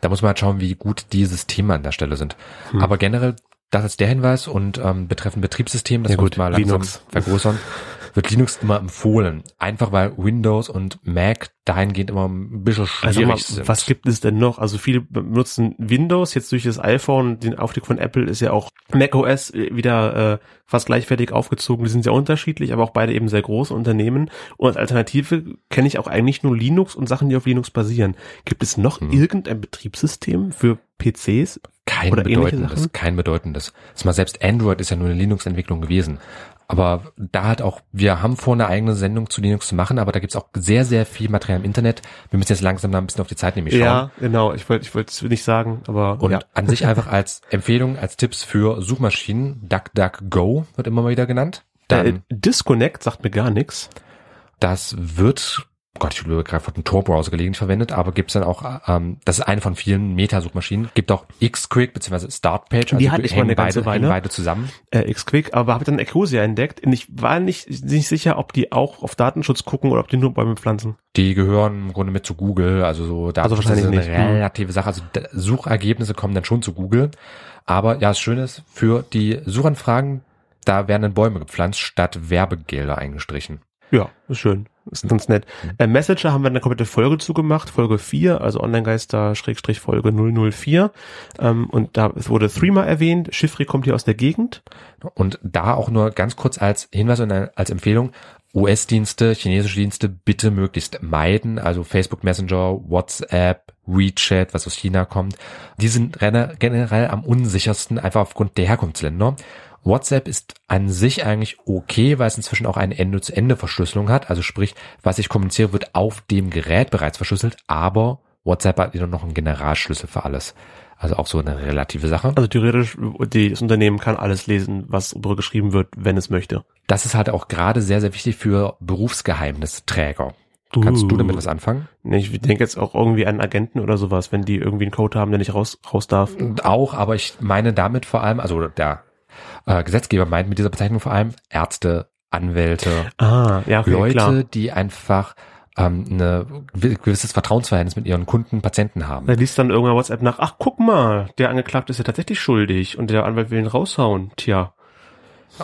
Da muss man halt schauen, wie gut die Systeme an der Stelle sind. Hm. Aber generell, das ist der Hinweis und ähm, betreffend Betriebssystem, das ja, gut, mal langsam Linux. vergrößern. wird Linux immer empfohlen. Einfach weil Windows und Mac dahingehend immer ein bisschen also schwierig also mal, sind. Was gibt es denn noch? Also viele benutzen Windows, jetzt durch das iPhone, den Aufstieg von Apple ist ja auch macOS wieder äh, fast gleichwertig aufgezogen. Die sind sehr unterschiedlich, aber auch beide eben sehr große Unternehmen. Und als Alternative kenne ich auch eigentlich nur Linux und Sachen, die auf Linux basieren. Gibt es noch hm. irgendein Betriebssystem für PCs? Kein oder bedeutendes, kein bedeutendes. Das mal selbst Android ist ja nur eine Linux-Entwicklung gewesen. Aber da hat auch, wir haben vor, eine eigene Sendung zu Linux zu machen, aber da gibt's auch sehr, sehr viel Material im Internet. Wir müssen jetzt langsam da ein bisschen auf die Zeit nämlich schauen. Ja, genau. Ich wollte ich wollte es nicht sagen, aber Und ja. an sich einfach als Empfehlung, als Tipps für Suchmaschinen, DuckDuckGo wird immer mal wieder genannt. Dann, äh, Disconnect sagt mir gar nichts. Das wird Gott, ich habe gerade von Tor-Browser gelegentlich verwendet, aber gibt's dann auch, ähm, das ist eine von vielen Metasuchmaschinen, gibt auch Xquick bzw. Startpage, also die hatte ich mal eine ganze beide, Weile. beide zusammen. Äh, Xquick, aber habe dann Ecosia entdeckt und ich war nicht, nicht sicher, ob die auch auf Datenschutz gucken oder ob die nur Bäume pflanzen. Die gehören im Grunde mit zu Google, also so da also wahrscheinlich eine nicht. Relative Sache, also Suchergebnisse kommen dann schon zu Google, aber ja, das Schöne ist, für die Suchanfragen, da werden dann Bäume gepflanzt statt Werbegelder eingestrichen. Ja, ist schön. Ist ganz nett. Äh, Messenger haben wir eine komplette Folge zugemacht, Folge 4, also Online-Geister Schrägstrich Folge 004. Ähm, und da wurde Threema erwähnt, Chiffre kommt hier aus der Gegend. Und da auch nur ganz kurz als Hinweis und als Empfehlung, US-Dienste, chinesische Dienste bitte möglichst meiden, also Facebook Messenger, WhatsApp, WeChat, was aus China kommt. Die sind generell am unsichersten, einfach aufgrund der Herkunftsländer. WhatsApp ist an sich eigentlich okay, weil es inzwischen auch eine Ende-zu-Ende-Verschlüsselung hat. Also sprich, was ich kommuniziere, wird auf dem Gerät bereits verschlüsselt, aber WhatsApp hat wieder noch einen Generalschlüssel für alles. Also auch so eine relative Sache. Also theoretisch, die, das Unternehmen kann alles lesen, was darüber geschrieben wird, wenn es möchte. Das ist halt auch gerade sehr, sehr wichtig für Berufsgeheimnisträger. Kannst du damit was anfangen? Nee, ich denke jetzt auch irgendwie an Agenten oder sowas, wenn die irgendwie einen Code haben, der nicht raus, raus darf. Auch, aber ich meine damit vor allem, also der äh, Gesetzgeber meint mit dieser Bezeichnung vor allem Ärzte, Anwälte, ah, ja, okay, Leute, klar. die einfach ähm, eine gewisses Vertrauensverhältnis mit ihren Kunden, Patienten haben. Da liest dann irgendwann WhatsApp nach, ach guck mal, der Angeklagte ist ja tatsächlich schuldig und der Anwalt will ihn raushauen. Tja.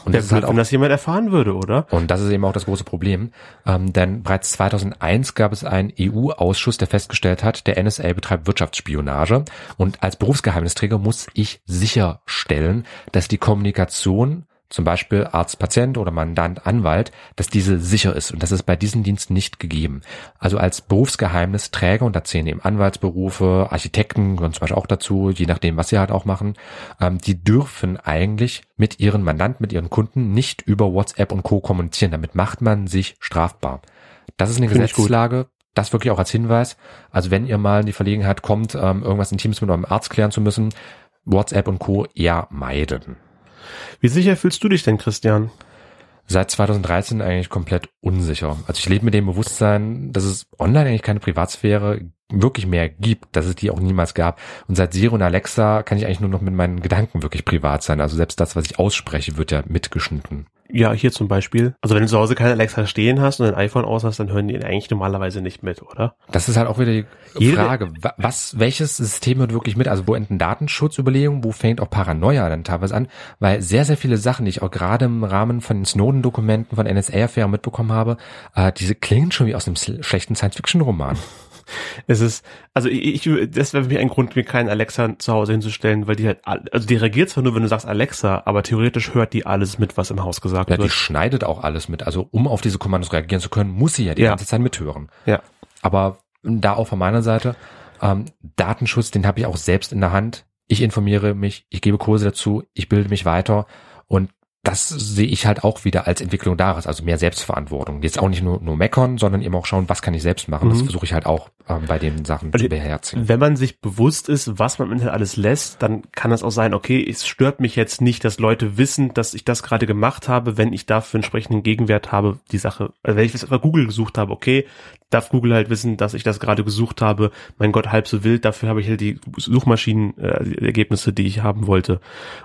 Und das ist halt auch, wenn das jemand erfahren würde, oder? Und das ist eben auch das große Problem, ähm, denn bereits 2001 gab es einen EU-Ausschuss, der festgestellt hat, der NSA betreibt Wirtschaftsspionage und als Berufsgeheimnisträger muss ich sicherstellen, dass die Kommunikation zum Beispiel Arzt-Patient oder Mandant-Anwalt, dass diese sicher ist. Und das ist bei diesen Diensten nicht gegeben. Also als Berufsgeheimnisträger, und da zählen eben Anwaltsberufe, Architekten gehören zum Beispiel auch dazu, je nachdem, was sie halt auch machen, ähm, die dürfen eigentlich mit ihren Mandanten, mit ihren Kunden nicht über WhatsApp und Co. kommunizieren. Damit macht man sich strafbar. Das ist eine Find Gesetzeslage, das wirklich auch als Hinweis. Also wenn ihr mal in die Verlegenheit kommt, ähm, irgendwas Intimes mit eurem Arzt klären zu müssen, WhatsApp und Co. eher meiden. Wie sicher fühlst du dich denn, Christian? Seit 2013 eigentlich komplett unsicher. Also ich lebe mit dem Bewusstsein, dass es online eigentlich keine Privatsphäre wirklich mehr gibt, dass es die auch niemals gab. Und seit Siri und Alexa kann ich eigentlich nur noch mit meinen Gedanken wirklich privat sein. Also selbst das, was ich ausspreche, wird ja mitgeschnitten. Ja, hier zum Beispiel. Also wenn du zu Hause keine Alexa stehen hast und ein iPhone aus hast, dann hören die eigentlich normalerweise nicht mit, oder? Das ist halt auch wieder die Jede Frage. Was, welches System hört wirklich mit? Also wo enden Datenschutzüberlegungen, wo fängt auch Paranoia dann teilweise an? Weil sehr, sehr viele Sachen, die ich auch gerade im Rahmen von Snowden-Dokumenten, von NSA-Affären mitbekommen habe, äh, diese klingen schon wie aus einem schlechten Science-Fiction-Roman. Es ist, also ich, das wäre für mich ein Grund, mir keinen Alexa zu Hause hinzustellen, weil die halt, also die reagiert zwar nur, wenn du sagst Alexa, aber theoretisch hört die alles mit, was im Haus gesagt ja, wird. Die schneidet auch alles mit. Also um auf diese Kommandos reagieren zu können, muss sie ja die ja. ganze Zeit mithören. Ja. Aber da auch von meiner Seite, ähm, Datenschutz, den habe ich auch selbst in der Hand. Ich informiere mich, ich gebe Kurse dazu, ich bilde mich weiter und das sehe ich halt auch wieder als Entwicklung daraus, also mehr Selbstverantwortung. Jetzt auch nicht nur, nur meckern, sondern eben auch schauen, was kann ich selbst machen. Mhm. Das versuche ich halt auch ähm, bei den Sachen also, zu beherzigen. Wenn man sich bewusst ist, was man im Internet alles lässt, dann kann das auch sein, okay, es stört mich jetzt nicht, dass Leute wissen, dass ich das gerade gemacht habe, wenn ich dafür entsprechenden Gegenwert habe, die Sache, also wenn ich das bei Google gesucht habe, okay, darf Google halt wissen, dass ich das gerade gesucht habe. Mein Gott, halb so wild, dafür habe ich halt die Suchmaschinen-Ergebnisse, äh, die ich haben wollte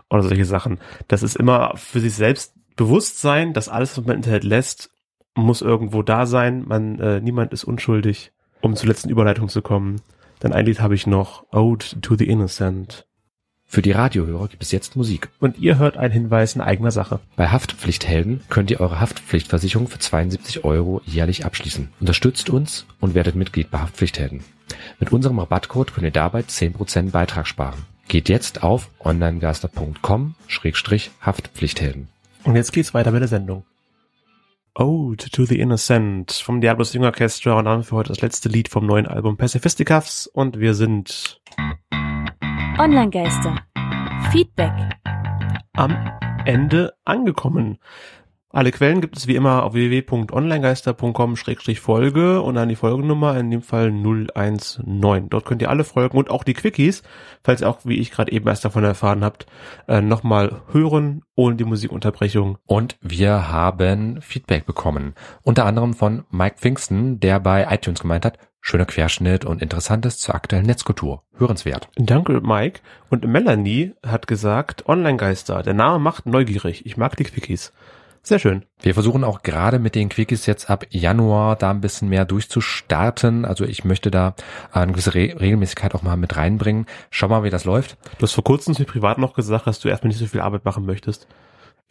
oder solche Sachen. Das ist immer für sich selbst bewusst sein, dass alles, was man im Internet lässt, muss irgendwo da sein. Man, äh, niemand ist unschuldig. Um zur letzten Überleitung zu kommen. Dann ein Lied habe ich noch, Ode to the Innocent. Für die Radiohörer gibt es jetzt Musik. Und ihr hört einen Hinweis in eigener Sache. Bei Haftpflichthelden könnt ihr eure Haftpflichtversicherung für 72 Euro jährlich abschließen. Unterstützt uns und werdet Mitglied bei Haftpflichthelden. Mit unserem Rabattcode könnt ihr dabei 10% Beitrag sparen. Geht jetzt auf onlinegeister.com-haftpflichthelden. Und jetzt geht's weiter mit der Sendung. Ode to the Innocent vom Diablo String Orchestra und dann für heute das letzte Lied vom neuen Album Pacifisticuffs und wir sind Online-Geister. Feedback. Am Ende angekommen. Alle Quellen gibt es wie immer auf www.onlinegeister.com-folge und dann die Folgennummer, in dem Fall 019. Dort könnt ihr alle Folgen und auch die Quickies, falls ihr auch, wie ich gerade eben erst davon erfahren habt, äh, nochmal hören, ohne die Musikunterbrechung. Und wir haben Feedback bekommen. Unter anderem von Mike Pfingsten, der bei iTunes gemeint hat, schöner Querschnitt und Interessantes zur aktuellen Netzkultur. Hörenswert. Danke, Mike. Und Melanie hat gesagt, Online-Geister, der Name macht neugierig. Ich mag die Quickies. Sehr schön. Wir versuchen auch gerade mit den Quickies jetzt ab Januar da ein bisschen mehr durchzustarten. Also ich möchte da eine gewisse Re Regelmäßigkeit auch mal mit reinbringen. Schau mal, wie das läuft. Du hast vor kurzem zu mir privat noch gesagt, dass du erstmal nicht so viel Arbeit machen möchtest.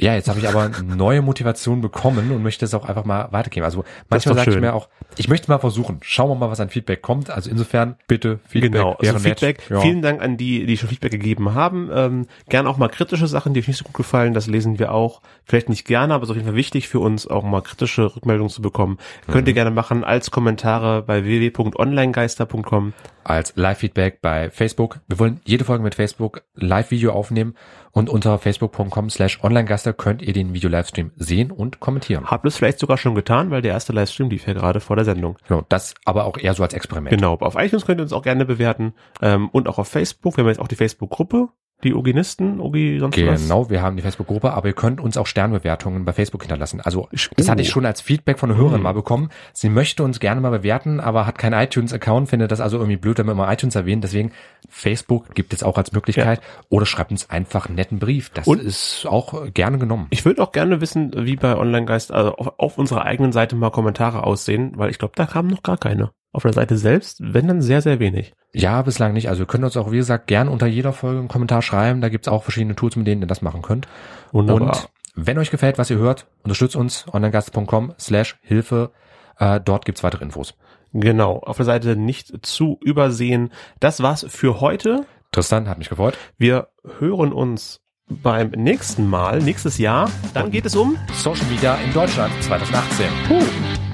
Ja, jetzt habe ich aber neue Motivation bekommen und möchte es auch einfach mal weitergeben. Also manchmal sage ich mir auch, ich möchte mal versuchen, schauen wir mal, was an Feedback kommt. Also insofern bitte Feedback. Genau, also Feedback. Ja. Vielen Dank an die, die schon Feedback gegeben haben. Ähm, gern auch mal kritische Sachen, die euch nicht so gut gefallen, das lesen wir auch. Vielleicht nicht gerne, aber es ist auf jeden Fall wichtig für uns, auch mal kritische Rückmeldungen zu bekommen. Mhm. Könnt ihr mhm. gerne machen als Kommentare bei www.onlinegeister.com als Live-Feedback bei Facebook. Wir wollen jede Folge mit Facebook Live-Video aufnehmen und unter facebook.com slash onlinegaster könnt ihr den Video-Livestream sehen und kommentieren. Habt ihr es vielleicht sogar schon getan, weil der erste Livestream lief ja gerade vor der Sendung. Genau, das aber auch eher so als Experiment. Genau, auf iTunes könnt ihr uns auch gerne bewerten ähm, und auch auf Facebook. Wir haben jetzt auch die Facebook-Gruppe die Oginisten, Ogi sonst genau, was? Genau, wir haben die Facebook-Gruppe, aber ihr könnt uns auch Sternbewertungen bei Facebook hinterlassen. Also das hatte ich schon als Feedback von Hörern hm. mal bekommen. Sie möchte uns gerne mal bewerten, aber hat kein iTunes-Account, findet das also irgendwie blöd, wenn wir immer iTunes erwähnen. Deswegen Facebook gibt es auch als Möglichkeit. Ja. Oder schreibt uns einfach einen netten Brief. Das Und ist auch gerne genommen. Ich würde auch gerne wissen, wie bei Online-Geist, also auf, auf unserer eigenen Seite mal Kommentare aussehen, weil ich glaube, da kamen noch gar keine auf der Seite selbst, wenn dann sehr, sehr wenig. Ja, bislang nicht. Also ihr könnt uns auch, wie gesagt, gern unter jeder Folge einen Kommentar schreiben. Da gibt's auch verschiedene Tools, mit denen ihr das machen könnt. Wunderbar. Und Wenn euch gefällt, was ihr hört, unterstützt uns onlinegast.com slash Hilfe. Äh, dort gibt's weitere Infos. Genau, auf der Seite nicht zu übersehen. Das war's für heute. Tristan, hat mich gefreut. Wir hören uns beim nächsten Mal, nächstes Jahr. Dann geht es um Social Media in Deutschland 2018. Puh.